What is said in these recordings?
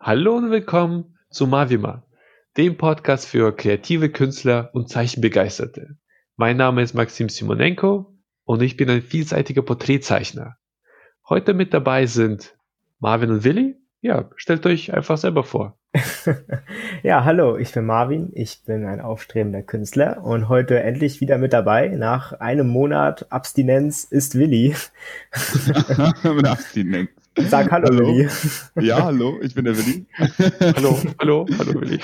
Hallo und willkommen zu Mavima, dem Podcast für kreative Künstler und Zeichenbegeisterte. Mein Name ist Maxim Simonenko und ich bin ein vielseitiger Porträtzeichner. Heute mit dabei sind Marvin und Willi. Ja, stellt euch einfach selber vor. ja, hallo, ich bin Marvin, ich bin ein aufstrebender Künstler und heute endlich wieder mit dabei. Nach einem Monat Abstinenz ist Willi. Abstinenz. Sag hallo, hallo, Willi. Ja, hallo, ich bin der Willi. hallo, hallo, hallo Willi.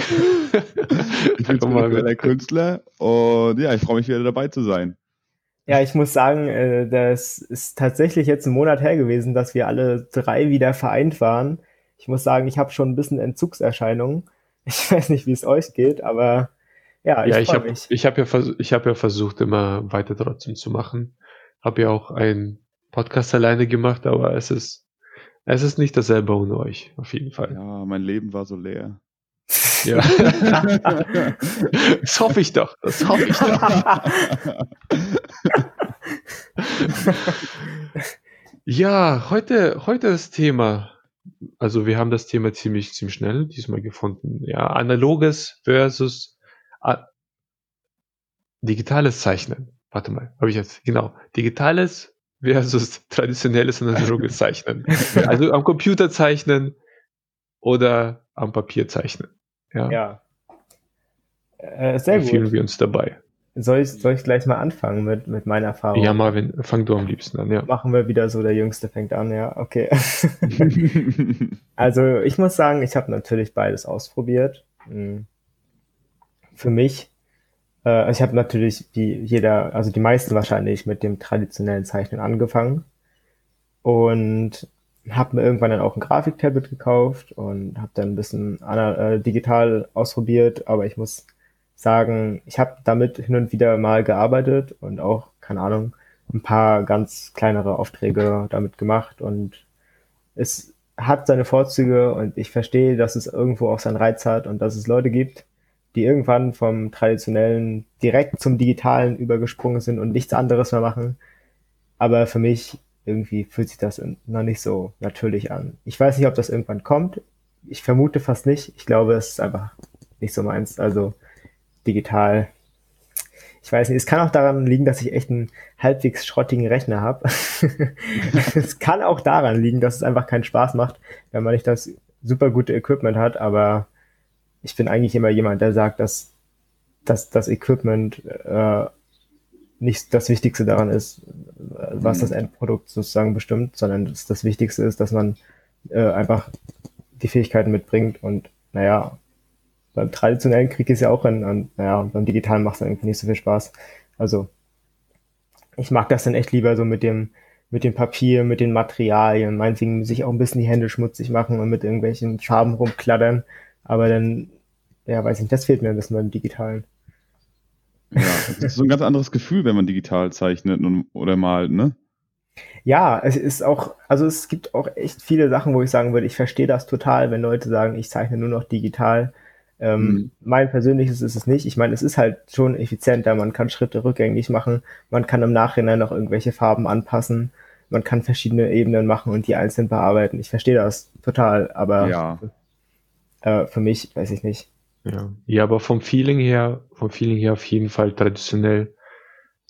Ich bin der Künstler und ja, ich freue mich wieder dabei zu sein. Ja, ich muss sagen, äh, das ist tatsächlich jetzt ein Monat her gewesen, dass wir alle drei wieder vereint waren. Ich muss sagen, ich habe schon ein bisschen Entzugserscheinungen. Ich weiß nicht, wie es euch geht, aber ja, ich ja, ich habe ich hab ja, ich hab ja versucht, immer weiter trotzdem zu machen. Habe ja auch einen Podcast alleine gemacht, aber es ist es ist nicht dasselbe ohne euch, auf jeden Fall. Ja, mein Leben war so leer. Ja. das hoffe ich doch. Das hoffe ich doch. ja, heute, heute das Thema. Also wir haben das Thema ziemlich, ziemlich schnell diesmal gefunden. Ja, analoges versus digitales Zeichnen. Warte mal, habe ich jetzt, genau. Digitales versus traditionelles und analoges Zeichnen. Also am Computer zeichnen oder am Papier zeichnen. Ja. ja. Äh, sehr gut. Fühlen wir uns dabei. Soll ich, soll ich gleich mal anfangen mit, mit meiner Erfahrung? Ja, Marvin, fang du am liebsten an, ja. Machen wir wieder so, der Jüngste fängt an, ja, okay. also ich muss sagen, ich habe natürlich beides ausprobiert. Hm. Für mich äh, ich habe natürlich wie jeder, also die meisten wahrscheinlich mit dem traditionellen Zeichnen angefangen und habe mir irgendwann dann auch ein Grafiktablet gekauft und habe dann ein bisschen äh, digital ausprobiert, aber ich muss sagen, ich habe damit hin und wieder mal gearbeitet und auch, keine Ahnung, ein paar ganz kleinere Aufträge damit gemacht. Und es hat seine Vorzüge und ich verstehe, dass es irgendwo auch seinen Reiz hat und dass es Leute gibt, die irgendwann vom traditionellen direkt zum digitalen übergesprungen sind und nichts anderes mehr machen. Aber für mich irgendwie fühlt sich das noch nicht so natürlich an. Ich weiß nicht, ob das irgendwann kommt. Ich vermute fast nicht. Ich glaube, es ist einfach nicht so meins. Also digital. Ich weiß nicht, es kann auch daran liegen, dass ich echt einen halbwegs schrottigen Rechner habe. es kann auch daran liegen, dass es einfach keinen Spaß macht, wenn man nicht das super gute Equipment hat, aber ich bin eigentlich immer jemand, der sagt, dass, dass das Equipment äh, nicht das Wichtigste daran ist, was das mhm. Endprodukt sozusagen bestimmt, sondern dass das Wichtigste ist, dass man äh, einfach die Fähigkeiten mitbringt und naja, beim traditionellen Krieg ist ja auch ein, und naja, beim digitalen macht es irgendwie nicht so viel Spaß. Also ich mag das dann echt lieber so mit dem, mit dem Papier, mit den Materialien, meinetwegen sich auch ein bisschen die Hände schmutzig machen und mit irgendwelchen Farben rumkladdern, aber dann ja, weiß nicht, das fehlt mir ein bisschen beim Digitalen. Ja, das ist so ein ganz anderes Gefühl, wenn man digital zeichnet und, oder malt, ne? Ja, es ist auch, also es gibt auch echt viele Sachen, wo ich sagen würde, ich verstehe das total, wenn Leute sagen, ich zeichne nur noch digital. Ähm, mhm. Mein persönliches ist es nicht. Ich meine, es ist halt schon effizienter. Man kann Schritte rückgängig machen. Man kann im Nachhinein noch irgendwelche Farben anpassen. Man kann verschiedene Ebenen machen und die einzeln bearbeiten. Ich verstehe das total, aber ja. Äh, für mich weiß ich nicht. Ja. ja, aber vom Feeling her, vom Feeling her auf jeden Fall traditionell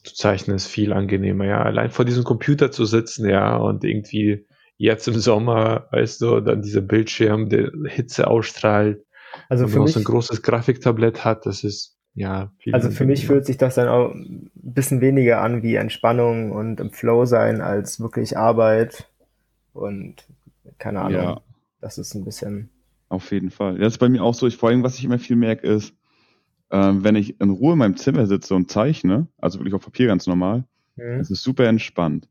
zu zeichnen ist viel angenehmer. Ja, allein vor diesem Computer zu sitzen, ja, und irgendwie jetzt im Sommer, weißt du, dann dieser Bildschirm, der Hitze ausstrahlt, also und man so ein großes Grafiktablett hat, das ist ja viel Also für mich fühlt sich das dann auch ein bisschen weniger an wie Entspannung und im Flow sein als wirklich Arbeit und keine Ahnung. Ja. Das ist ein bisschen auf jeden Fall. Das ist bei mir auch so. Ich, vor allem, was ich immer viel merke, ist, äh, wenn ich in Ruhe in meinem Zimmer sitze und zeichne, also wirklich auf Papier ganz normal, mhm. es ist super entspannt.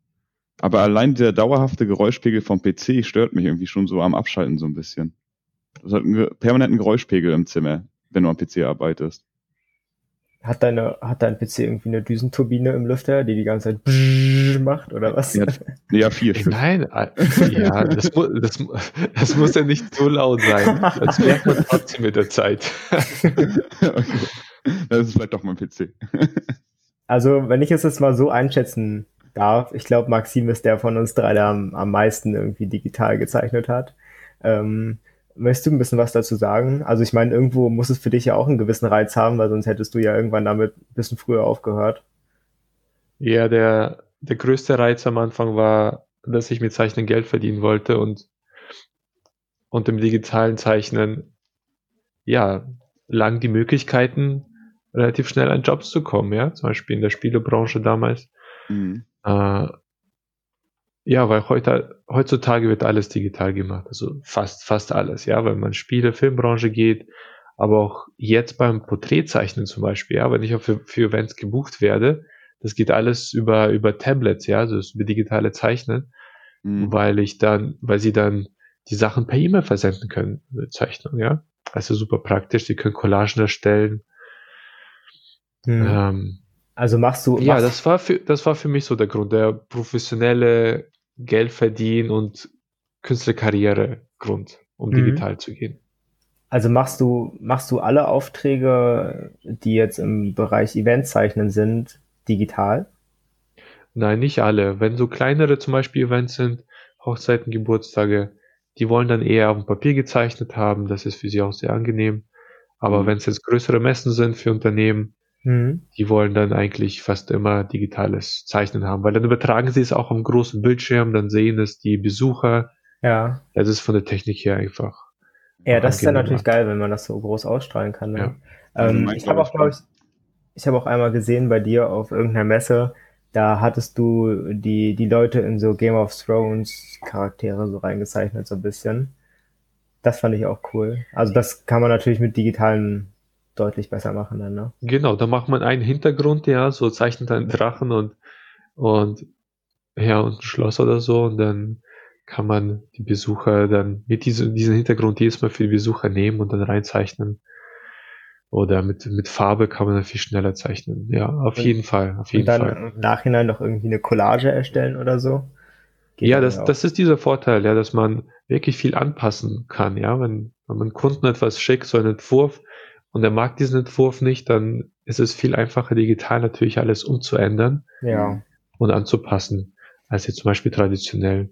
Aber allein der dauerhafte Geräuschpegel vom PC stört mich irgendwie schon so am Abschalten so ein bisschen. Du hast halt einen permanenten Geräuschpegel im Zimmer, wenn du am PC arbeitest. Hat deine, hat dein PC irgendwie eine Düsenturbine im Lüfter, die die ganze Zeit macht oder was? Ja, ja vier Stück. Nein, äh, ja, das, das, das muss ja nicht so laut sein. Das merkt man trotzdem mit der Zeit. okay. Das ist vielleicht doch mein PC. Also, wenn ich es jetzt mal so einschätzen darf, ich glaube, Maxim ist der von uns drei, der am, am meisten irgendwie digital gezeichnet hat. Ähm, Möchtest du ein bisschen was dazu sagen? Also ich meine, irgendwo muss es für dich ja auch einen gewissen Reiz haben, weil sonst hättest du ja irgendwann damit ein bisschen früher aufgehört. Ja, der, der größte Reiz am Anfang war, dass ich mit Zeichnen Geld verdienen wollte und, und im digitalen Zeichnen, ja, lang die Möglichkeiten, relativ schnell an Jobs zu kommen, ja, zum Beispiel in der Spielebranche damals. Mhm. Äh, ja, weil heute, heutzutage wird alles digital gemacht, also fast, fast alles, ja, wenn man Spiele, Filmbranche geht, aber auch jetzt beim Porträtzeichnen zum Beispiel, ja, wenn ich auch für, für Events gebucht werde, das geht alles über, über Tablets, ja, also über digitale Zeichnen, mhm. weil ich dann, weil sie dann die Sachen per E-Mail versenden können, Zeichnung, ja. Also super praktisch, sie können Collagen erstellen. Mhm. Ähm, also machst du. Ja, das war für, das war für mich so der Grund, der professionelle Geld verdienen und Künstlerkarriere Grund, um mhm. digital zu gehen. Also machst du, machst du alle Aufträge, die jetzt im Bereich Eventzeichnen sind, digital? Nein, nicht alle. Wenn so kleinere zum Beispiel Events sind, Hochzeiten, Geburtstage, die wollen dann eher auf dem Papier gezeichnet haben. Das ist für sie auch sehr angenehm. Aber mhm. wenn es jetzt größere Messen sind für Unternehmen, mhm. die wollen dann eigentlich fast immer digitales Zeichnen haben, weil dann übertragen sie es auch am großen Bildschirm, dann sehen es die Besucher. Ja. Das ist von der Technik her einfach. Ja, das ist dann natürlich geil, wenn man das so groß ausstrahlen kann. Ne? Ja. Ähm, also ich habe auch, glaube ich, ich habe auch einmal gesehen bei dir auf irgendeiner Messe, da hattest du die, die Leute in so Game of Thrones Charaktere so reingezeichnet, so ein bisschen. Das fand ich auch cool. Also das kann man natürlich mit digitalen deutlich besser machen dann, ne? Genau, da macht man einen Hintergrund, ja, so zeichnet einen Drachen und, und, ja, und ein Schloss oder so und dann kann man die Besucher dann mit diesem, diesen Hintergrund jedes Mal für die Besucher nehmen und dann reinzeichnen. Oder mit, mit Farbe kann man dann viel schneller zeichnen. Ja, auf jeden Fall. Auf jeden und dann Fall. im Nachhinein noch irgendwie eine Collage erstellen oder so. Geht ja, das, das ist dieser Vorteil, ja, dass man wirklich viel anpassen kann, ja. Wenn, wenn man Kunden etwas schickt, so einen Entwurf, und er mag diesen Entwurf nicht, dann ist es viel einfacher, digital natürlich alles umzuändern ja. und anzupassen, als jetzt zum Beispiel traditionell.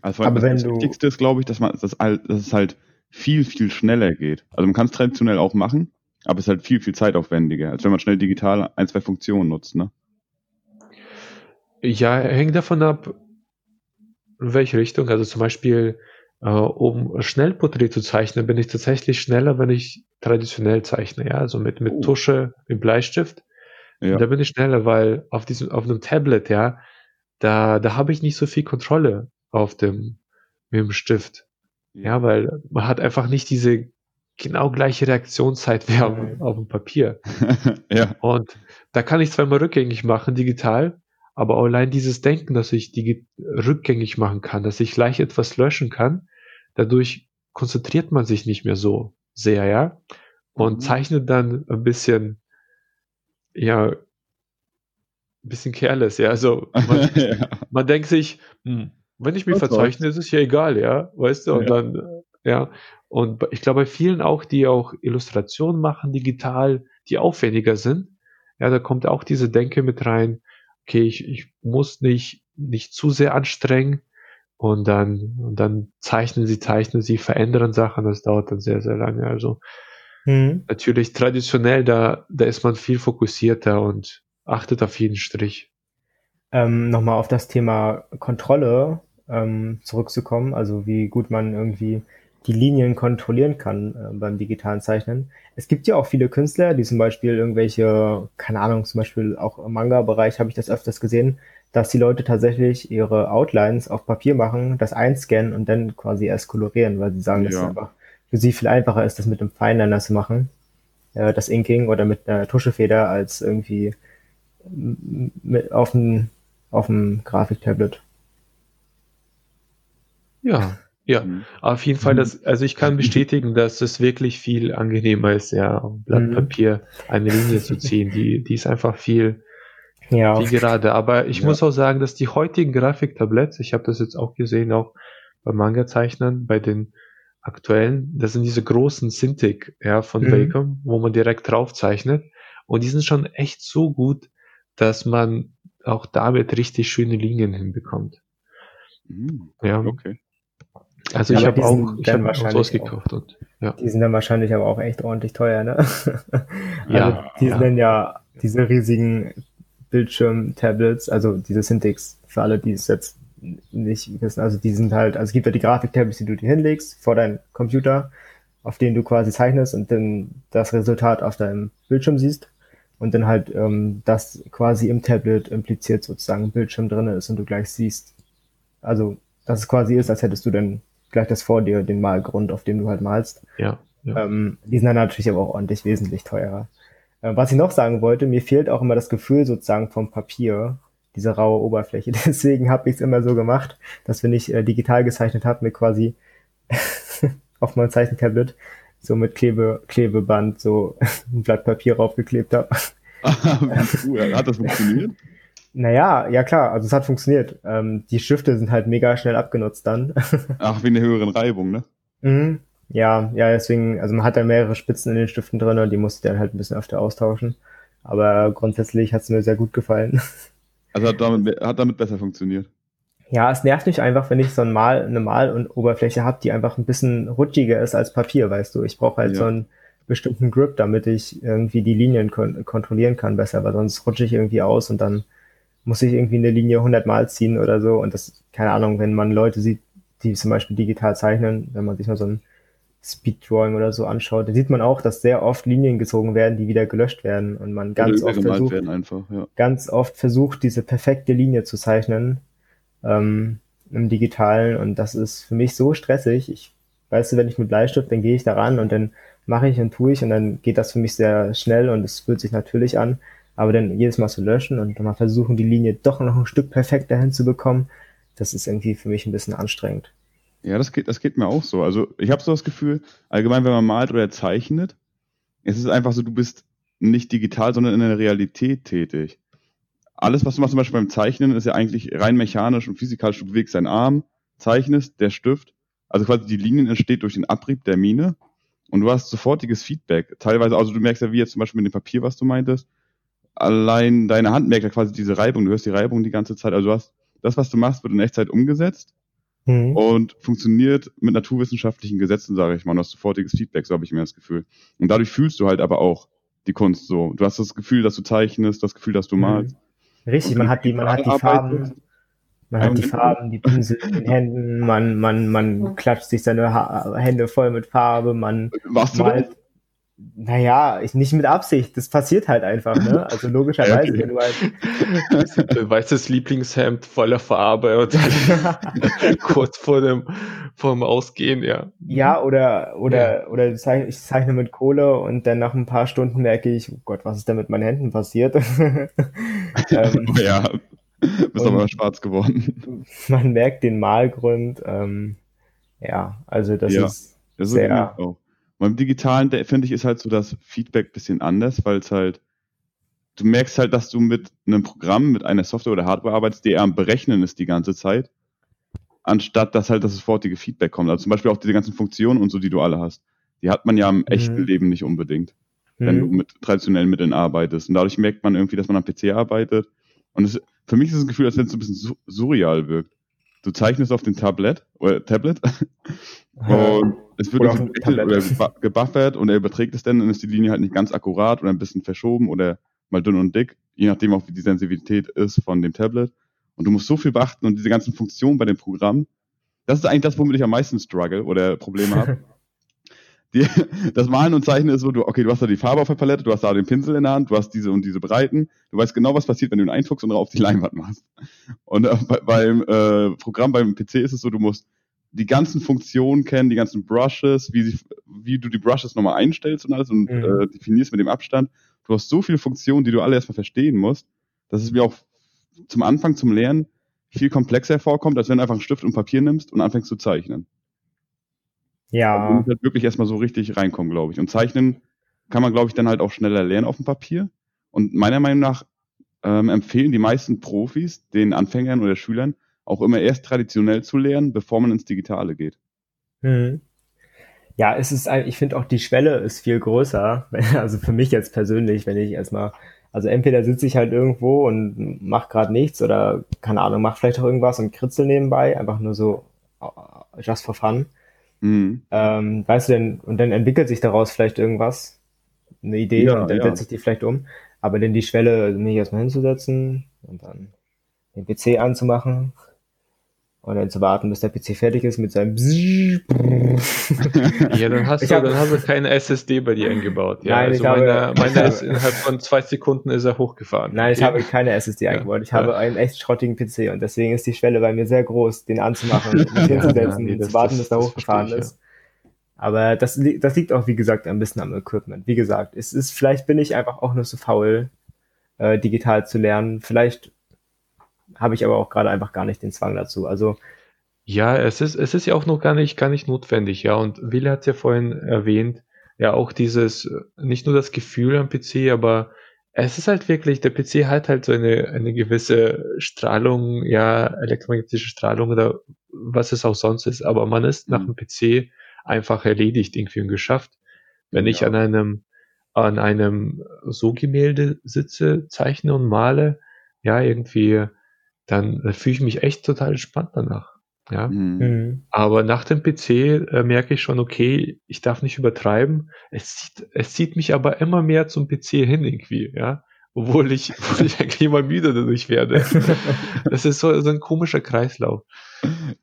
Also Aber das, das Wichtigste ist, glaube ich, dass man, dass, dass es halt viel, viel schneller geht. Also man kann es traditionell auch machen, aber es ist halt viel, viel zeitaufwendiger, als wenn man schnell digital ein, zwei Funktionen nutzt, ne? Ja, hängt davon ab, in welche Richtung. Also zum Beispiel, äh, um Schnellporträt zu zeichnen, bin ich tatsächlich schneller, wenn ich traditionell zeichne, ja, also mit, mit oh. Tusche, mit Bleistift. Ja. Da bin ich schneller, weil auf diesem, auf einem Tablet, ja, da, da habe ich nicht so viel Kontrolle auf dem, mit dem Stift. Ja, weil man hat einfach nicht diese genau gleiche Reaktionszeit wie auf, auf dem Papier. ja. Und da kann ich zwar mal rückgängig machen, digital, aber allein dieses Denken, dass ich die rückgängig machen kann, dass ich leicht etwas löschen kann, dadurch konzentriert man sich nicht mehr so sehr, ja, und mhm. zeichnet dann ein bisschen, ja, ein bisschen careless, ja, also man, ja. man denkt sich, hm, wenn ich mich verzeichne, ist es ja egal, ja, weißt du, und ja. dann, ja, und ich glaube, bei vielen auch, die auch Illustrationen machen, digital, die aufwendiger sind, ja, da kommt auch diese Denke mit rein, okay, ich, ich muss nicht, nicht zu sehr anstrengen und dann, und dann zeichnen sie, zeichnen sie, verändern Sachen, das dauert dann sehr, sehr lange. Also mhm. natürlich traditionell, da, da ist man viel fokussierter und achtet auf jeden Strich. Ähm, Nochmal auf das Thema Kontrolle ähm, zurückzukommen, also wie gut man irgendwie die Linien kontrollieren kann äh, beim digitalen Zeichnen. Es gibt ja auch viele Künstler, die zum Beispiel irgendwelche, keine Ahnung, zum Beispiel auch im Manga-Bereich habe ich das öfters gesehen, dass die Leute tatsächlich ihre Outlines auf Papier machen, das einscannen und dann quasi erst kolorieren, weil sie sagen, ja. dass es einfach für sie viel einfacher ist, das mit einem Fineliner zu machen, äh, das Inking oder mit einer Tuschefeder als irgendwie mit auf dem auf dem Grafiktablet. Ja, ja, mhm. auf jeden Fall, das, also ich kann bestätigen, dass es wirklich viel angenehmer ist, ja, auf Blatt mhm. Papier eine Linie zu ziehen. Die, die ist einfach viel, ja. viel gerade. Aber ich ja. muss auch sagen, dass die heutigen Grafiktabletts, ich habe das jetzt auch gesehen, auch bei Manga-Zeichnern, bei den aktuellen, das sind diese großen Cintiq, ja, von mhm. Wacom, wo man direkt drauf zeichnet. Und die sind schon echt so gut, dass man auch damit richtig schöne Linien hinbekommt. Mhm. Ja. Okay. Also Ja, ich habe auch, ich habe auch sowas gekauft und ja. Die sind dann wahrscheinlich aber auch echt ordentlich teuer, ne? also Ja, die sind dann ja diese riesigen Bildschirm-Tablets, also diese Synthics, für alle, die es jetzt nicht wissen, also die sind halt, also es gibt ja die Grafik-Tablets, die du dir hinlegst vor deinen Computer, auf denen du quasi zeichnest und dann das Resultat auf deinem Bildschirm siehst und dann halt ähm, das quasi im Tablet impliziert sozusagen Bildschirm drin ist und du gleich siehst, also dass es quasi ist, als hättest du dann gleich das vor dir, den Malgrund, auf dem du halt malst. Ja, ja. Ähm, die sind dann natürlich aber auch ordentlich wesentlich teurer. Äh, was ich noch sagen wollte, mir fehlt auch immer das Gefühl sozusagen vom Papier, diese raue Oberfläche. Deswegen habe ich es immer so gemacht, dass wenn ich äh, digital gezeichnet habe, mir quasi auf mein Zeichentablet so mit Klebe, Klebeband so ein Blatt Papier raufgeklebt habe. Cool. Hat das funktioniert? Naja, ja klar, also es hat funktioniert. Ähm, die Stifte sind halt mega schnell abgenutzt dann. Ach, wegen der höheren Reibung, ne? Mhm. Ja, ja, deswegen, also man hat da mehrere Spitzen in den Stiften drin und die musste dann halt ein bisschen öfter austauschen. Aber grundsätzlich hat es mir sehr gut gefallen. Also hat damit, hat damit besser funktioniert. Ja, es nervt mich einfach, wenn ich so ein Mal, eine Mal- und Oberfläche habe, die einfach ein bisschen rutschiger ist als Papier, weißt du. Ich brauche halt Ja. so einen bestimmten Grip, damit ich irgendwie die Linien kon kontrollieren kann besser, weil sonst rutsche ich irgendwie aus und dann muss ich irgendwie eine Linie 100 Mal ziehen oder so. Und das, keine Ahnung, wenn man Leute sieht, die zum Beispiel digital zeichnen, wenn man sich mal so ein Speeddrawing oder so anschaut, dann sieht man auch, dass sehr oft Linien gezogen werden, die wieder gelöscht werden und man ganz oft versucht, einfach, ja. ganz oft versucht, diese perfekte Linie zu zeichnen ähm, im Digitalen und das ist für mich so stressig. Ich weißt du, wenn ich mit Bleistift, dann gehe ich da ran und dann mache ich und tue ich und dann geht das für mich sehr schnell und es fühlt sich natürlich an. Aber dann jedes Mal zu löschen und dann mal versuchen, die Linie doch noch ein Stück perfekter hinzubekommen, das ist irgendwie für mich ein bisschen anstrengend. Ja, das geht, das geht mir auch so. Also ich habe so das Gefühl, allgemein, wenn man malt oder zeichnet, es ist einfach so, du bist nicht digital, sondern in der Realität tätig. Alles, was du machst, zum Beispiel beim Zeichnen, ist ja eigentlich rein mechanisch und physikalisch. Du bewegst deinen Arm, zeichnest, der Stift, also quasi die Linien entsteht durch den Abrieb der Mine und du hast sofortiges Feedback. Teilweise, also du merkst ja, wie jetzt zum Beispiel mit dem Papier, was du meintest, allein deine Hand merkt ja quasi diese Reibung, du hörst die Reibung die ganze Zeit. Also du hast, das, was du machst, wird in Echtzeit umgesetzt Mhm. und funktioniert mit naturwissenschaftlichen Gesetzen, sage ich mal. Du hast sofortiges Feedback, so habe ich mir das Gefühl. Und dadurch fühlst du halt aber auch die Kunst so. Du hast das Gefühl, dass du zeichnest, das Gefühl, dass du Mhm. malst. Richtig, man hat die, man hat die. Farben, man hat die Farben, die Pinsel in den Händen, man, man, man klatscht sich seine ha Hände voll mit Farbe, man du malt. Naja, ich nicht mit Absicht, das passiert halt einfach, ne? Also logischerweise, Okay. wenn du halt, Ein weißes Lieblingshemd voller Farbe und kurz vor dem, vor dem Ausgehen, ja. ja, oder, oder, oder ich zeich- ich zeichne mit Kohle und dann nach ein paar Stunden merke ich, oh Gott, was ist denn mit meinen Händen passiert? ähm, Oh ja, bist aber schwarz geworden. man merkt den Malgrund, ähm, ja, also das Ja. ist, Das ist Sehr. irgendwie auch. Beim Digitalen, finde ich, ist halt so das Feedback bisschen anders, weil es halt, du merkst halt, dass du mit einem Programm, mit einer Software oder Hardware arbeitest, die eher am Berechnen ist die ganze Zeit, anstatt dass halt das sofortige Feedback kommt. Also zum Beispiel auch diese ganzen Funktionen und so, die du alle hast. Die hat man ja im echten Mhm. Leben nicht unbedingt, wenn du hm, mit traditionellen Mitteln arbeitest. Und dadurch merkt man irgendwie, dass man am PC arbeitet. Und es, für mich ist es ein Gefühl, als wenn es so ein bisschen su- surreal wirkt. Du zeichnest auf dem Tablet oder Tablet und es wird Oder oder geba- gebuffert und er überträgt es dann, dann ist die Linie halt nicht ganz akkurat oder ein bisschen verschoben oder mal dünn und dick, je nachdem auch wie die Sensibilität ist von dem Tablet. Und du musst so viel beachten und diese ganzen Funktionen bei dem Programm, das ist eigentlich das, womit ich am meisten struggle oder Probleme habe. Die, das Malen und Zeichnen ist so, du, okay, du hast da die Farbe auf der Palette, du hast da den Pinsel in der Hand, du hast diese und diese Breiten, du weißt genau, was passiert, wenn du ihn einfuchst und auf die Leinwand machst. Und äh, bei, beim äh, Programm, beim PC ist es so, du musst die ganzen Funktionen kennen, die ganzen Brushes, wie, sie, wie du die Brushes nochmal einstellst und alles und Mhm. äh, definierst mit dem Abstand. Du hast so viele Funktionen, die du alle erstmal verstehen musst, dass es mir auch zum Anfang, zum Lernen viel komplexer vorkommt, als wenn du einfach einen Stift und Papier nimmst und anfängst zu zeichnen. Ja, muss halt wirklich erstmal so richtig reinkommen, glaube ich. Und zeichnen kann man, glaube ich, dann halt auch schneller lernen auf dem Papier. Und meiner Meinung nach ähm, empfehlen die meisten Profis den Anfängern oder Schülern auch immer erst traditionell zu lernen, bevor man ins Digitale geht. Hm. Ja, es ist, ich finde auch die Schwelle ist viel größer. Also für mich jetzt persönlich, wenn ich erstmal, also entweder sitze ich halt irgendwo und mach gerade nichts oder keine Ahnung, mach vielleicht auch irgendwas und kritzel nebenbei, einfach nur so just for fun. Mhm. Ähm, weißt du denn, und dann entwickelt sich daraus vielleicht irgendwas, eine Idee, ja, und dann ja. setze ich die vielleicht um. Aber denn die Schwelle, mich erstmal hinzusetzen und dann den PC anzumachen und dann zu warten, bis der PC fertig ist mit seinem Ja, dann hast, du, hab, dann hast du keine SSD bei dir eingebaut. Ja, nein, also ich meine, habe, meine ist innerhalb von zwei Sekunden ist er hochgefahren. Nein, ich habe keine SSD ja. eingebaut. Ich habe einen echt schrottigen PC und deswegen ist die Schwelle bei mir sehr groß, den anzumachen, mich hinzusetzen, ja, nee, zu warten, bis er hochgefahren ist. Aber das, das liegt auch, wie gesagt, ein bisschen am Equipment. Wie gesagt, es ist, vielleicht bin ich einfach auch nur so faul, äh, digital zu lernen. Vielleicht habe ich aber auch gerade einfach gar nicht den Zwang dazu. Also ja, es ist, es ist ja auch noch gar nicht, gar nicht notwendig, ja. Und Wille hat es ja vorhin erwähnt, ja, auch dieses, nicht nur das Gefühl am PC, aber es ist halt wirklich, der PC hat halt so eine, eine gewisse Strahlung, ja, elektromagnetische Strahlung oder was es auch sonst ist, aber man ist mhm. nach dem PC einfach erledigt irgendwie und geschafft. Wenn ja. ich an einem, an einem so Gemälde sitze, zeichne und male, ja, irgendwie dann äh, fühle ich mich echt total entspannt danach. Ja. Mhm. mhm. Aber nach dem PC äh, merke ich schon, okay, ich darf nicht übertreiben. Es zieht, es zieht mich aber immer mehr zum PC hin irgendwie, ja. Obwohl ich, obwohl ich eigentlich immer müde dadurch werde. das ist so, so ein komischer Kreislauf.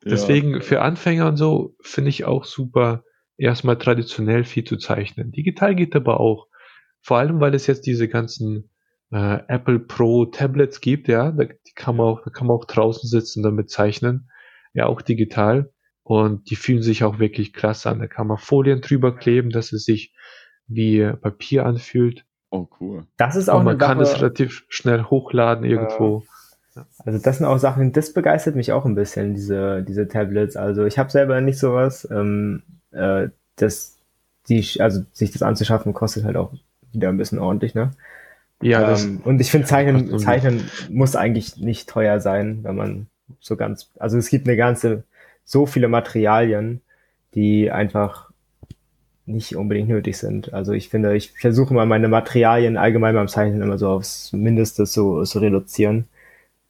Deswegen ja. für Anfänger und so finde ich auch super, erstmal traditionell viel zu zeichnen. Digital geht aber auch. Vor allem, weil es jetzt diese ganzen äh, Apple Pro Tablets gibt, ja, da, die kann man auch, da kann man auch draußen sitzen und damit zeichnen, ja, auch digital. Und die fühlen sich auch wirklich klasse an. Da kann man Folien drüber kleben, dass es sich wie Papier anfühlt. Oh, cool. Das ist auch und man kann Sache, es relativ schnell hochladen irgendwo. Äh, also das sind auch Sachen, das begeistert mich auch ein bisschen, diese, diese Tablets. Also ich habe selber nicht sowas. Ähm, äh, das, die, also sich das anzuschaffen, kostet halt auch wieder ein bisschen ordentlich, ne? Ja, ähm, und ich finde, Zeichnen, Zeichnen muss eigentlich nicht teuer sein, wenn man so ganz, also es gibt eine ganze, so viele Materialien, die einfach nicht unbedingt nötig sind. Also ich finde, ich versuche mal meine Materialien allgemein beim Zeichnen immer so aufs Mindeste zu, zu reduzieren,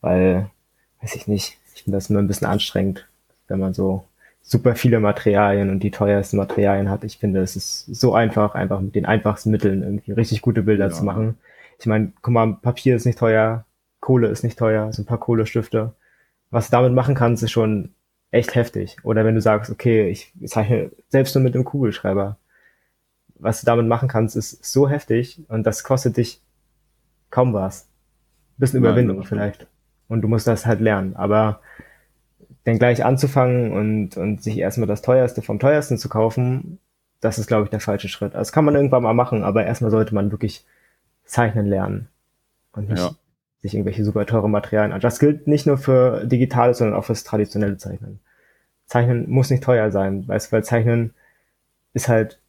weil, weiß ich nicht, ich finde das immer ein bisschen anstrengend, wenn man so super viele Materialien und die teuersten Materialien hat. Ich finde, es ist so einfach, einfach mit den einfachsten Mitteln irgendwie richtig gute Bilder ja. zu machen. Ich meine, guck mal, Papier ist nicht teuer, Kohle ist nicht teuer, so ein paar Kohlestifte. Was du damit machen kannst, ist schon echt heftig. Oder wenn du sagst, okay, ich zeichne selbst nur mit einem Kugelschreiber. Was du damit machen kannst, ist so heftig und das kostet dich kaum was. Ein bisschen Überwindung Nein, vielleicht. Und du musst das halt lernen. Aber dann gleich anzufangen und, und sich erstmal das teuerste vom teuersten zu kaufen, das ist, glaube ich, der falsche Schritt. Also das kann man irgendwann mal machen, aber erstmal sollte man wirklich zeichnen lernen und nicht ja. sich irgendwelche super teure Materialien an. Das gilt nicht nur für digitales, sondern auch fürs traditionelle Zeichnen. Zeichnen muss nicht teuer sein, weißt, weil Zeichnen ist halt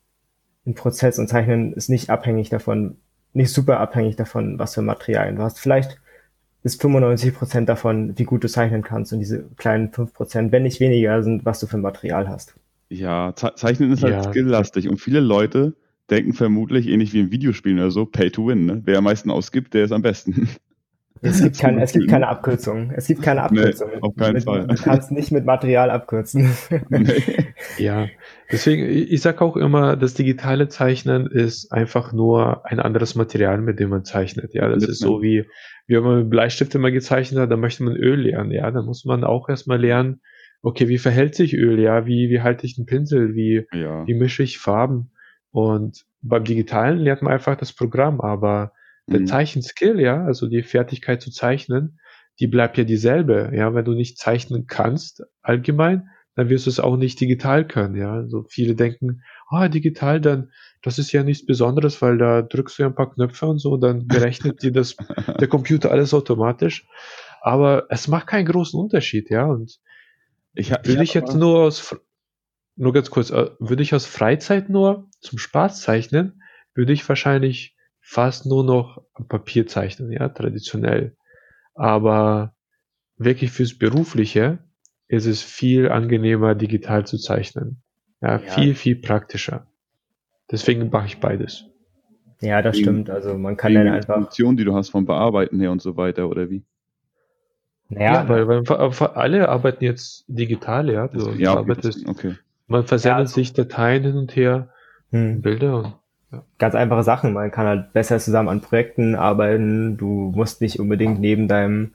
ein Prozess und Zeichnen ist nicht abhängig davon, nicht super abhängig davon, was für Materialien du hast. Vielleicht ist 95 Prozent davon, wie gut du zeichnen kannst und diese kleinen 5 Prozent, wenn nicht weniger, sind, was du für Material hast. Ja, Zeichnen ist halt ja. skilllastig und viele Leute denken vermutlich, ähnlich wie in Videospielen oder so, Pay to Win. Ne? Wer am meisten ausgibt, der ist am besten. Es gibt, kein, es gibt keine Abkürzung. Es gibt keine Abkürzung. Nee, auf keinen mit, Fall. Du kannst nicht mit Material abkürzen. Nee. Ja, deswegen, ich sage auch immer, das digitale Zeichnen ist einfach nur ein anderes Material, mit dem man zeichnet. Ja, das ist so wie, wie wenn man mit Bleistift immer gezeichnet hat, dann möchte man Öl lernen. Ja, dann muss man auch erstmal lernen, okay, wie verhält sich Öl? Ja, wie, wie halte ich einen Pinsel? Wie, ja. wie mische ich Farben? Und beim Digitalen lernt man einfach das Programm, aber der mhm. Zeichenskill, ja, also die Fertigkeit zu zeichnen, die bleibt ja dieselbe. Ja, wenn du nicht zeichnen kannst, allgemein, dann wirst du es auch nicht digital können, ja. Also viele denken, ah, digital, dann, das ist ja nichts Besonderes, weil da drückst du ja ein paar Knöpfe und so, dann berechnet dir das, der Computer alles automatisch. Aber es macht keinen großen Unterschied, ja. Und ich, ich würde ich jetzt nur aus, nur ganz kurz, äh, würde ich aus Freizeit nur zum Spaß zeichnen, würde ich wahrscheinlich fast nur noch am Papier zeichnen, ja, traditionell. Aber wirklich fürs Berufliche ist es viel angenehmer, digital zu zeichnen. Ja, ja. viel, viel praktischer. Deswegen mache ich beides. Ja, das die, stimmt. Also man kann dann einfach. Funktion, die du hast vom Bearbeiten her und so weiter, oder wie? Naja, ja, weil, weil, alle arbeiten jetzt digital, ja. Du ja, arbeitest, okay. Man versendet ja, also, sich Dateien hin und her, hm. Bilder und. Ganz einfache Sachen. Man kann halt besser zusammen an Projekten arbeiten. Du musst nicht unbedingt neben deinem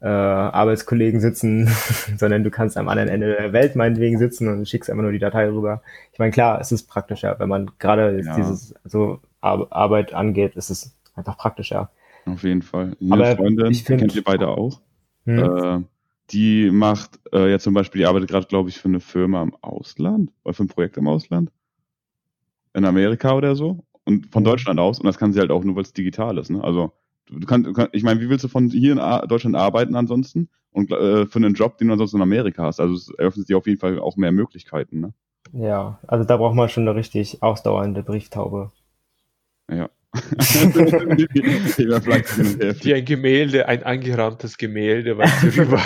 äh, Arbeitskollegen sitzen, sondern du kannst am anderen Ende der Welt meinetwegen sitzen und schickst einfach nur die Datei rüber. Ich meine, klar, es ist praktischer, wenn man gerade ja. dieses so Ar Arbeit angeht, ist es einfach praktischer. Auf jeden Fall. Eine Aber Freundin, ich find, kennt ihr beide auch. Hm. Äh, die macht äh, ja zum Beispiel, die arbeitet gerade, glaube ich, für eine Firma im Ausland oder für ein Projekt im Ausland. In Amerika oder so. Und von mhm. Deutschland aus. Und das kann sie halt auch nur, weil es digital ist. Ne? Also du, du kannst, ich meine, wie willst du von hier in Deutschland arbeiten ansonsten? Und äh, für einen Job, den du ansonsten in Amerika hast. Also es eröffnet dir auf jeden Fall auch mehr Möglichkeiten. Ne? Ja, also da braucht man schon eine richtig ausdauernde Brieftaube. Ja. Wie ein Gemälde, ein angerahmtes Gemälde, was rüber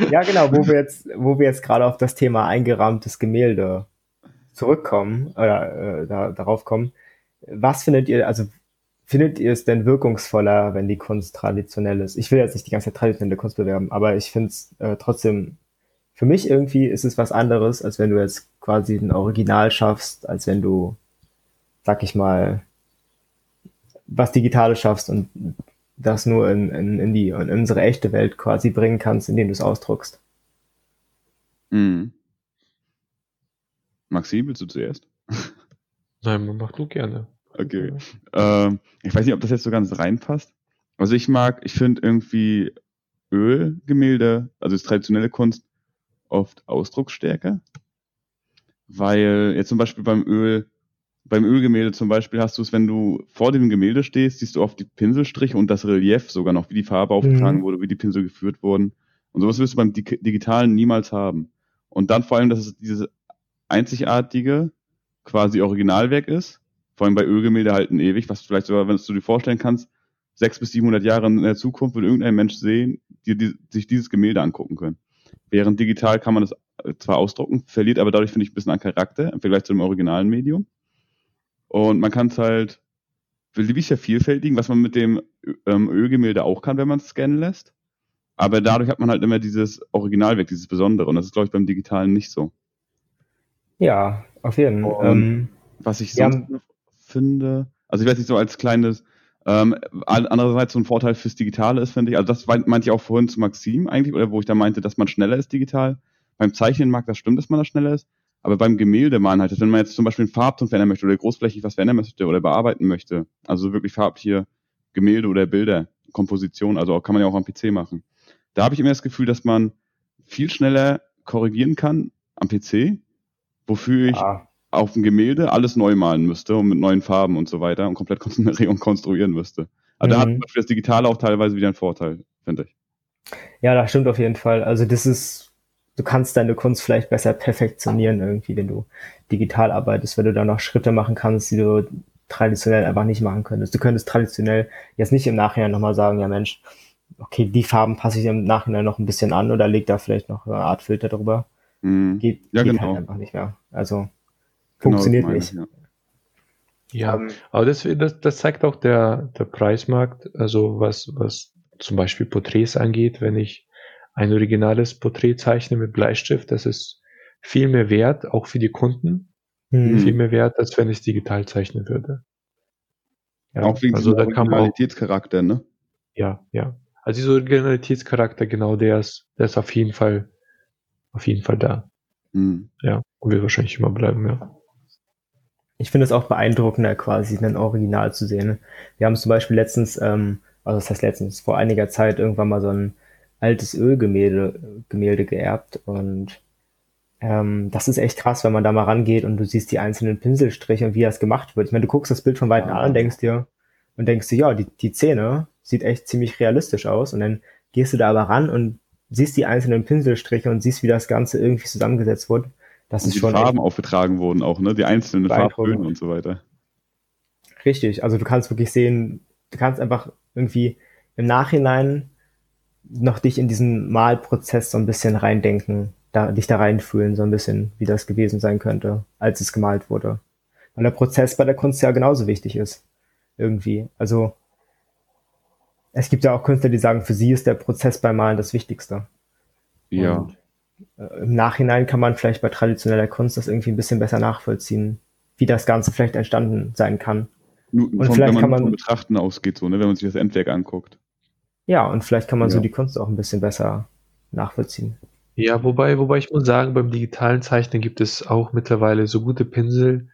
Ja, genau, wo wir jetzt, wo wir jetzt gerade auf das Thema eingerahmtes Gemälde zurückkommen oder äh, da, darauf kommen. Was findet ihr, also findet ihr es denn wirkungsvoller, wenn die Kunst traditionell ist? Ich will jetzt nicht die ganze Zeit traditionelle Kunst bewerben, aber ich finde es äh, trotzdem, für mich irgendwie ist es was anderes, als wenn du jetzt quasi ein Original schaffst, als wenn du sag ich mal, was Digitales schaffst und das nur in, in, in die in unsere echte Welt quasi bringen kannst, indem du es ausdruckst. Mhm. Maxi, willst du zuerst? Nein, mach du gerne. Okay. Ähm, ich weiß nicht, ob das jetzt so ganz reinpasst. Also ich mag, ich finde irgendwie Ölgemälde, also das traditionelle Kunst, oft ausdrucksstärker. Weil jetzt zum Beispiel beim Öl beim Ölgemälde zum Beispiel hast du es, wenn du vor dem Gemälde stehst, siehst du oft die Pinselstriche und das Relief sogar noch, wie die Farbe aufgetragen mhm. wurde, wie die Pinsel geführt wurden. Und sowas wirst du beim Digitalen niemals haben. Und dann vor allem, dass es dieses einzigartige, quasi Originalwerk ist. Vor allem bei Ölgemälde halt ein ewig, was du vielleicht sogar, wenn du dir vorstellen kannst, sechs bis siebenhundert Jahre in der Zukunft wird irgendein Mensch sehen, die, die sich dieses Gemälde angucken können. Während digital kann man das zwar ausdrucken, verliert aber dadurch, finde ich, ein bisschen an Charakter im Vergleich zu dem originalen Medium. Und man kann es halt beliebig sehr vielfältigen, was man mit dem ähm, Ölgemälde auch kann, wenn man es scannen lässt. Aber dadurch hat man halt immer dieses Originalwerk, dieses Besondere. Und das ist, glaube ich, beim Digitalen nicht so. Ja, auf jeden Fall. Ähm, was ich sonst ja, finde, also ich weiß nicht, so als kleines, ähm, andererseits so ein Vorteil fürs Digitale ist, finde ich, also das meinte ich auch vorhin zu Maxim eigentlich, oder wo ich da meinte, dass man schneller ist digital. Beim Zeichnen mag das stimmt, dass man da schneller ist. Aber beim Gemäldemalen halt, wenn man jetzt zum Beispiel einen Farbton verändern möchte oder großflächig was verändern möchte oder bearbeiten möchte, also wirklich farbliche Gemälde oder Bilder, Komposition, also kann man ja auch am PC machen. Da habe ich immer das Gefühl, dass man viel schneller korrigieren kann am PC, wofür ich ah. auf dem Gemälde alles neu malen müsste und mit neuen Farben und so weiter und komplett konstruieren müsste. Also mhm. da hat mhm. das Digitale auch teilweise wieder einen Vorteil, finde ich. Ja, das stimmt auf jeden Fall. Also das ist du kannst deine Kunst vielleicht besser perfektionieren irgendwie, wenn du digital arbeitest, wenn du da noch Schritte machen kannst, die du traditionell einfach nicht machen könntest. Du könntest traditionell jetzt nicht im Nachhinein nochmal sagen, ja Mensch, okay, die Farben passe ich im Nachhinein noch ein bisschen an oder leg da vielleicht noch eine Art Filter drüber. Mhm. Geht, ja, geht halt genau. halt einfach nicht mehr. Also genau, funktioniert meine, nicht. Ja, ja um, ähm, aber das, das, das zeigt auch der, der Preismarkt, also was, was zum Beispiel Porträts angeht, wenn ich ein originales Porträt zeichne mit Bleistift, das ist viel mehr wert, auch für die Kunden, mhm. viel mehr wert, als wenn ich es digital zeichnen würde. Ja, auch wegen also da Originalitätscharakter, ne? Ja, ja. Also dieser Originalitätscharakter, genau, der ist, der ist auf jeden Fall, auf jeden Fall da. Mhm. Ja, und wird wahrscheinlich immer bleiben, ja. Ich finde es auch beeindruckender, quasi ein Original zu sehen. Wir haben zum Beispiel letztens, ähm, also das heißt letztens, vor einiger Zeit irgendwann mal so ein altes Ölgemälde Gemälde geerbt und ähm, das ist echt krass, wenn man da mal rangeht und du siehst die einzelnen Pinselstriche und wie das gemacht wird. Ich meine, du guckst das Bild von Weitem an und denkst dir, und denkst dir, ja, die, die Szene sieht echt ziemlich realistisch aus und dann gehst du da aber ran und siehst die einzelnen Pinselstriche und siehst, wie das Ganze irgendwie zusammengesetzt wurde. Das und ist die schon Farben aufgetragen wurden auch, ne? Die einzelnen Farbtöne und so weiter. Richtig, also du kannst wirklich sehen, du kannst einfach irgendwie im Nachhinein noch dich in diesen Malprozess so ein bisschen reindenken, da, dich da reinfühlen, so ein bisschen, wie das gewesen sein könnte, als es gemalt wurde. Weil der Prozess bei der Kunst ja genauso wichtig ist. Irgendwie. Also, es gibt ja auch Künstler, die sagen, für sie ist der Prozess beim Malen das Wichtigste. Ja. Und, äh, Im Nachhinein kann man vielleicht bei traditioneller Kunst das irgendwie ein bisschen besser nachvollziehen, wie das Ganze vielleicht entstanden sein kann. Nur, Und von, vielleicht wenn man kann man- vom Betrachten ausgeht, so, ne, wenn man sich das Endwerk anguckt. Ja, und vielleicht kann man so Ja. die Kunst auch ein bisschen besser nachvollziehen. Ja, wobei, wobei ich muss sagen, beim digitalen Zeichnen gibt es auch mittlerweile so gute Pinsel,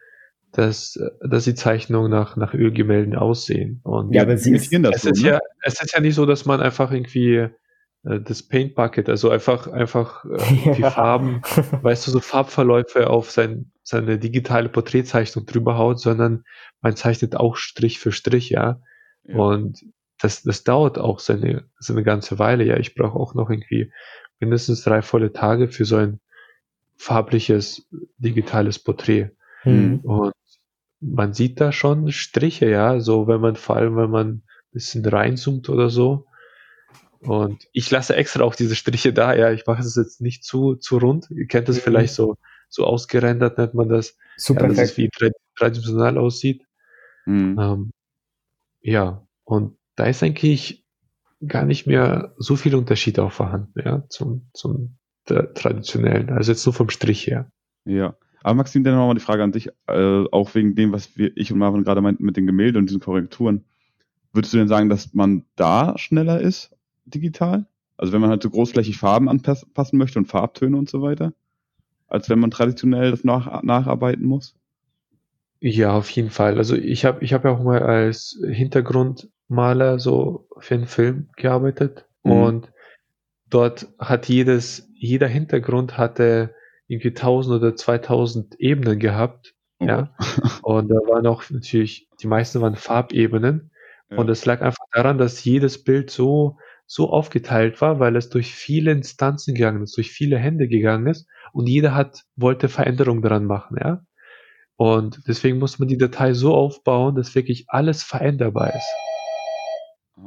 dass, dass die Zeichnungen nach, nach Ölgemälden aussehen. Und Ja, aber sie ist- das es so, ist ne? ja, es ist ja nicht so, dass man einfach irgendwie äh, das Paint Bucket, also einfach, einfach äh, die Ja. Farben, weißt du, so Farbverläufe auf sein, seine digitale Porträtzeichnung drüber haut, sondern man zeichnet auch Strich für Strich, ja. Ja. Und das, das dauert auch seine, seine ganze Weile, ja. Ich brauche auch noch irgendwie mindestens drei volle Tage für so ein farbliches digitales Porträt. Hm. Und man sieht da schon Striche, ja, so wenn man, vor allem wenn man ein bisschen reinzoomt oder so. Und ich lasse extra auch diese Striche da, ja, ich mache es jetzt nicht zu, zu rund. Ihr kennt das Mhm. vielleicht so, so ausgerendert nennt man das. Super ja, dass es wie dreidimensional aussieht. Mhm. Ähm, ja, und da ist eigentlich gar nicht mehr so viel Unterschied auch vorhanden, ja, zum, zum tra- traditionellen. Also jetzt nur vom Strich her. Ja. Aber Maxim, dann nochmal die Frage an dich, äh, auch wegen dem, was wir, ich und Marvin gerade meinten mit den Gemälden und diesen Korrekturen. Würdest du denn sagen, dass man da schneller ist, digital? Also wenn man halt so großflächig Farben anpassen möchte und Farbtöne und so weiter? Als wenn man traditionell das nach, nacharbeiten muss? Ja, auf jeden Fall. Also ich habe ich hab ja auch mal als Hintergrundmaler so für einen Film gearbeitet Mhm. und dort hat jedes, jeder Hintergrund hatte irgendwie 1000 oder 2000 Ebenen gehabt. Oh Ja. Und da waren auch natürlich, die meisten waren Farbebenen. Ja. Und es lag einfach daran, dass jedes Bild so, so aufgeteilt war, weil es durch viele Instanzen gegangen ist, durch viele Hände gegangen ist und jeder hat, wollte Veränderungen daran machen, ja. Und deswegen muss man die Datei so aufbauen, dass wirklich alles veränderbar ist.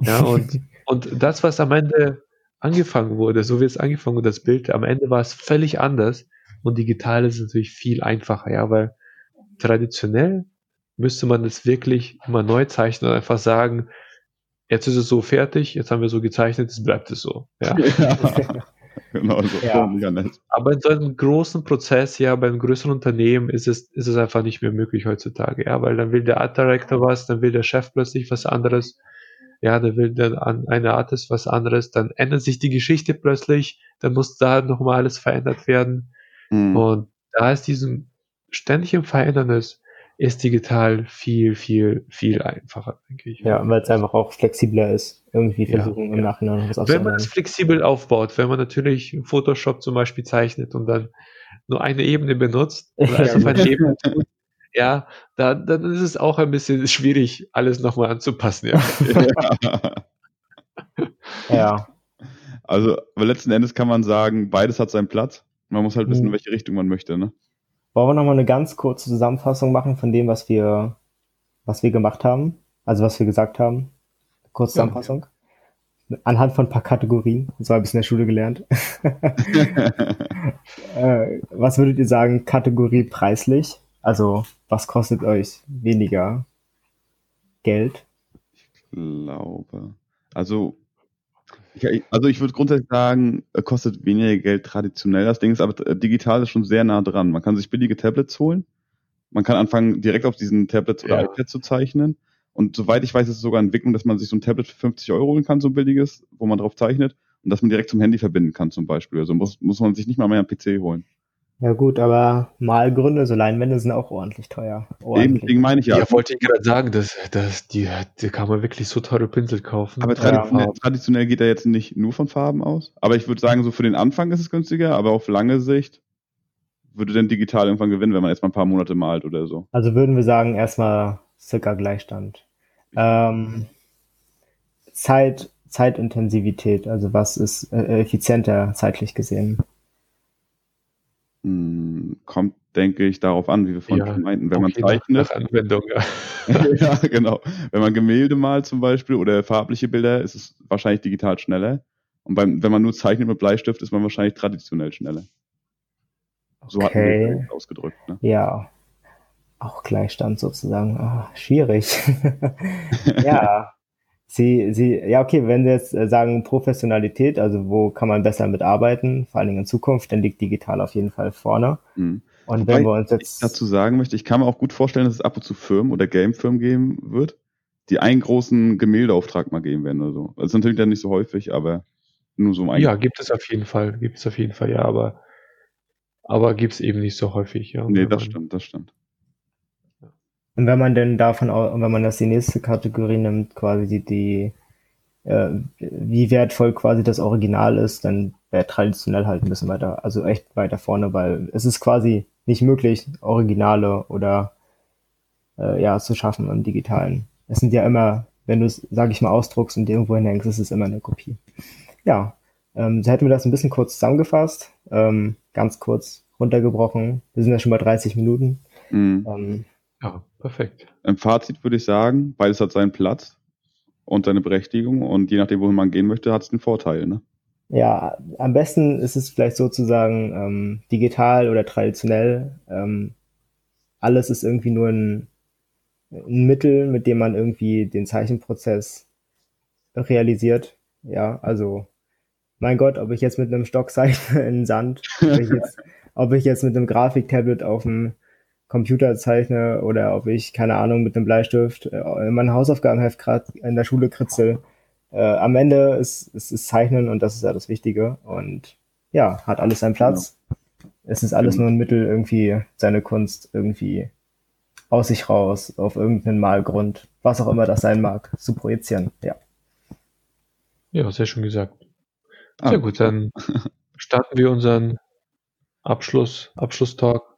Ja, und, und das, was am Ende angefangen wurde, so wie es angefangen wurde, das Bild, am Ende war es völlig anders und digital ist natürlich viel einfacher, ja, weil traditionell müsste man das wirklich immer neu zeichnen und einfach sagen, jetzt ist es so fertig, jetzt haben wir so gezeichnet, jetzt bleibt es so. Ja. ja. genau, so Ja. mega nett. Aber in so einem großen Prozess, ja, bei einem größeren Unternehmen ist es, ist es einfach nicht mehr möglich heutzutage, ja, weil dann will der Art Director was, dann will der Chef plötzlich was anderes, ja, dann will der an eine Artist was anderes, dann ändert sich die Geschichte plötzlich, dann muss da nochmal alles verändert werden. Mhm. Und da ist diesem ständigen Verändern ist, ist digital viel, viel, viel einfacher, denke ich. Ja, weil es einfach auch flexibler ist. Irgendwie Ja, versuchen im ja. Nachhinein noch was Wenn man es flexibel aufbaut, wenn man natürlich Photoshop zum Beispiel zeichnet und dann nur eine Ebene benutzt und alles Ja, eine Ebene tut, ja, da, dann ist es auch ein bisschen schwierig, alles nochmal anzupassen. Ja. Ja, Also, aber letzten Endes kann man sagen, beides hat seinen Platz. Man muss halt wissen, in Mhm. welche Richtung man möchte, ne? Wollen wir nochmal eine ganz kurze Zusammenfassung machen von dem, was wir, was wir gemacht haben? Also was wir gesagt haben? Kurze Ja. Zusammenfassung. Anhand von ein paar Kategorien. Das habe ich in der Schule gelernt. äh, was würdet ihr sagen, Kategorie preislich? Also, was kostet euch weniger Geld? glaube. Also, ich, also ich würde grundsätzlich sagen, äh, kostet weniger Geld traditionell das Ding ist, aber äh, digital ist schon sehr nah dran. Man kann sich billige Tablets holen. Man kann anfangen, direkt auf diesen Tablets oder Ja. iPads zu zeichnen. Und soweit ich weiß, ist es sogar Entwicklung, dass man sich so ein Tablet für 50 Euro holen kann, so ein billiges, wo man drauf zeichnet und dass man direkt zum Handy verbinden kann zum Beispiel. Also muss, muss man sich nicht mal mehr einen PC holen. Ja gut, aber Malgründe, so Leinwände sind auch ordentlich teuer. Eben, Ordentlich. deswegen meine ich ja. Ja, wollte ich gerade sagen, dass, dass die, die kann man wirklich so teure Pinsel kaufen. Aber Ja. traditionell, traditionell geht er jetzt nicht nur von Farben aus. Aber ich würde sagen, so für den Anfang ist es günstiger, aber auf lange Sicht würde dann digital irgendwann gewinnen, wenn man jetzt mal ein paar Monate malt oder so. Also würden wir sagen, erstmal circa Gleichstand. Ähm, Zeit, Zeitintensivität, also was ist äh, effizienter zeitlich gesehen? Hm, kommt, denke ich, darauf an, wie wir vorhin Ja, schon meinten. Wenn man zeichnet, Anwendung, ja. ja, genau. Wenn man Gemälde malt zum Beispiel oder farbliche Bilder, ist es wahrscheinlich digital schneller. Und beim, wenn man nur zeichnet mit Bleistift, ist man wahrscheinlich traditionell schneller. So Okay. es ausgedrückt. Ne? Ja, auch Gleichstand sozusagen. Ah, schwierig. ja, Sie, Sie, ja, okay, wenn Sie jetzt äh, sagen Professionalität, also wo kann man besser mitarbeiten, vor allen Dingen in Zukunft, dann liegt digital auf jeden Fall vorne. Mhm. Und wenn wir uns jetzt. dazu sagen möchte, ich kann mir auch gut vorstellen, dass es ab und zu Firmen oder Game-Firmen geben wird, die einen großen Gemäldeauftrag mal geben werden oder so. Das ist natürlich dann nicht so häufig, aber nur so ein. Ja, gibt es auf jeden Fall, gibt es auf jeden Fall, ja, aber, aber gibt es eben nicht so häufig, ja. Nee, das stimmt, das stimmt. Und wenn man denn davon, wenn man das die nächste Kategorie nimmt, quasi die, die äh, wie wertvoll quasi das Original ist, dann wäre traditionell halt ein bisschen weiter, also echt weiter vorne, weil es ist quasi nicht möglich, Originale oder äh, ja zu schaffen im Digitalen. Es sind ja immer, wenn du es, sag ich mal, ausdruckst und irgendwo hinhängst, ist es immer eine Kopie. Ja, ähm, so hätten wir das ein bisschen kurz zusammengefasst, ähm, ganz kurz runtergebrochen. Wir sind ja schon bei 30 Minuten. Mhm. Ähm, ja, perfekt. Im Fazit würde ich sagen, beides hat seinen Platz und seine Berechtigung und je nachdem, wohin man gehen möchte, hat es einen Vorteil. Ne? Ja, am besten ist es vielleicht sozusagen ähm, digital oder traditionell. Ähm, alles ist irgendwie nur ein, ein Mittel, mit dem man irgendwie den Zeichenprozess realisiert. Ja, also mein Gott, ob ich jetzt mit einem Stock zeichne in Sand, ob ich jetzt, ob ich jetzt mit einem Grafiktablet auf dem Computer zeichne oder ob ich, keine Ahnung, mit einem Bleistift äh, mein Hausaufgabenheft gerade in der Schule kritzel. Äh, am Ende ist, ist, ist Zeichnen und das ist ja das Wichtige. Und ja, hat alles seinen Platz. Genau. Es ist alles nur ein Mittel, irgendwie seine Kunst irgendwie aus sich raus, auf irgendeinen Malgrund, was auch immer das sein mag, zu projizieren. Ja. Ja, sehr schön gesagt. Sehr ah. gut, dann starten wir unseren Abschluss, Abschlusstalk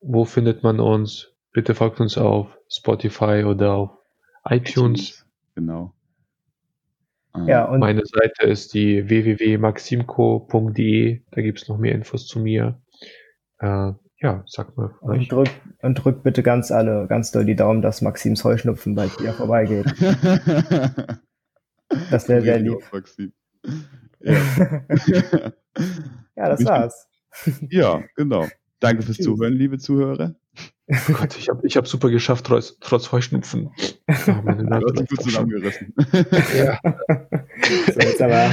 wo findet man uns? Bitte folgt uns auf Spotify oder auf iTunes. Genau. Ja, und Meine Seite ist die www.maximco.de. Da gibt es noch mehr Infos zu mir. Äh, ja, sag mal. Und drückt und drück bitte ganz alle, ganz doll die Daumen, dass Maxims Heuschnupfen bald wieder vorbeigeht. das wäre sehr lieb. Maxim. Ja. ja, das war's. Ja, genau. Danke fürs Zuhören, liebe Zuhörer. Oh Gott, ich habe ich hab super geschafft, trotz, trotz Heuschnupfen. Oh, meine Nase du hast gut zusammengerissen. ja. So, jetzt aber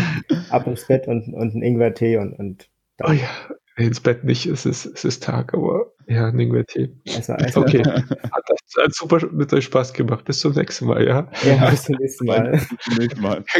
ab ins Bett und, und ein Ingwer-Tee und, und Oh ja, ins Bett nicht, es ist, es ist Tag, aber ja, ein Ingwer-Tee. Also, also. Okay, hat, hat super mit euch Spaß gemacht. Bis zum nächsten Mal, ja? Ja, bis zum nächsten Mal. bis zum nächsten Mal.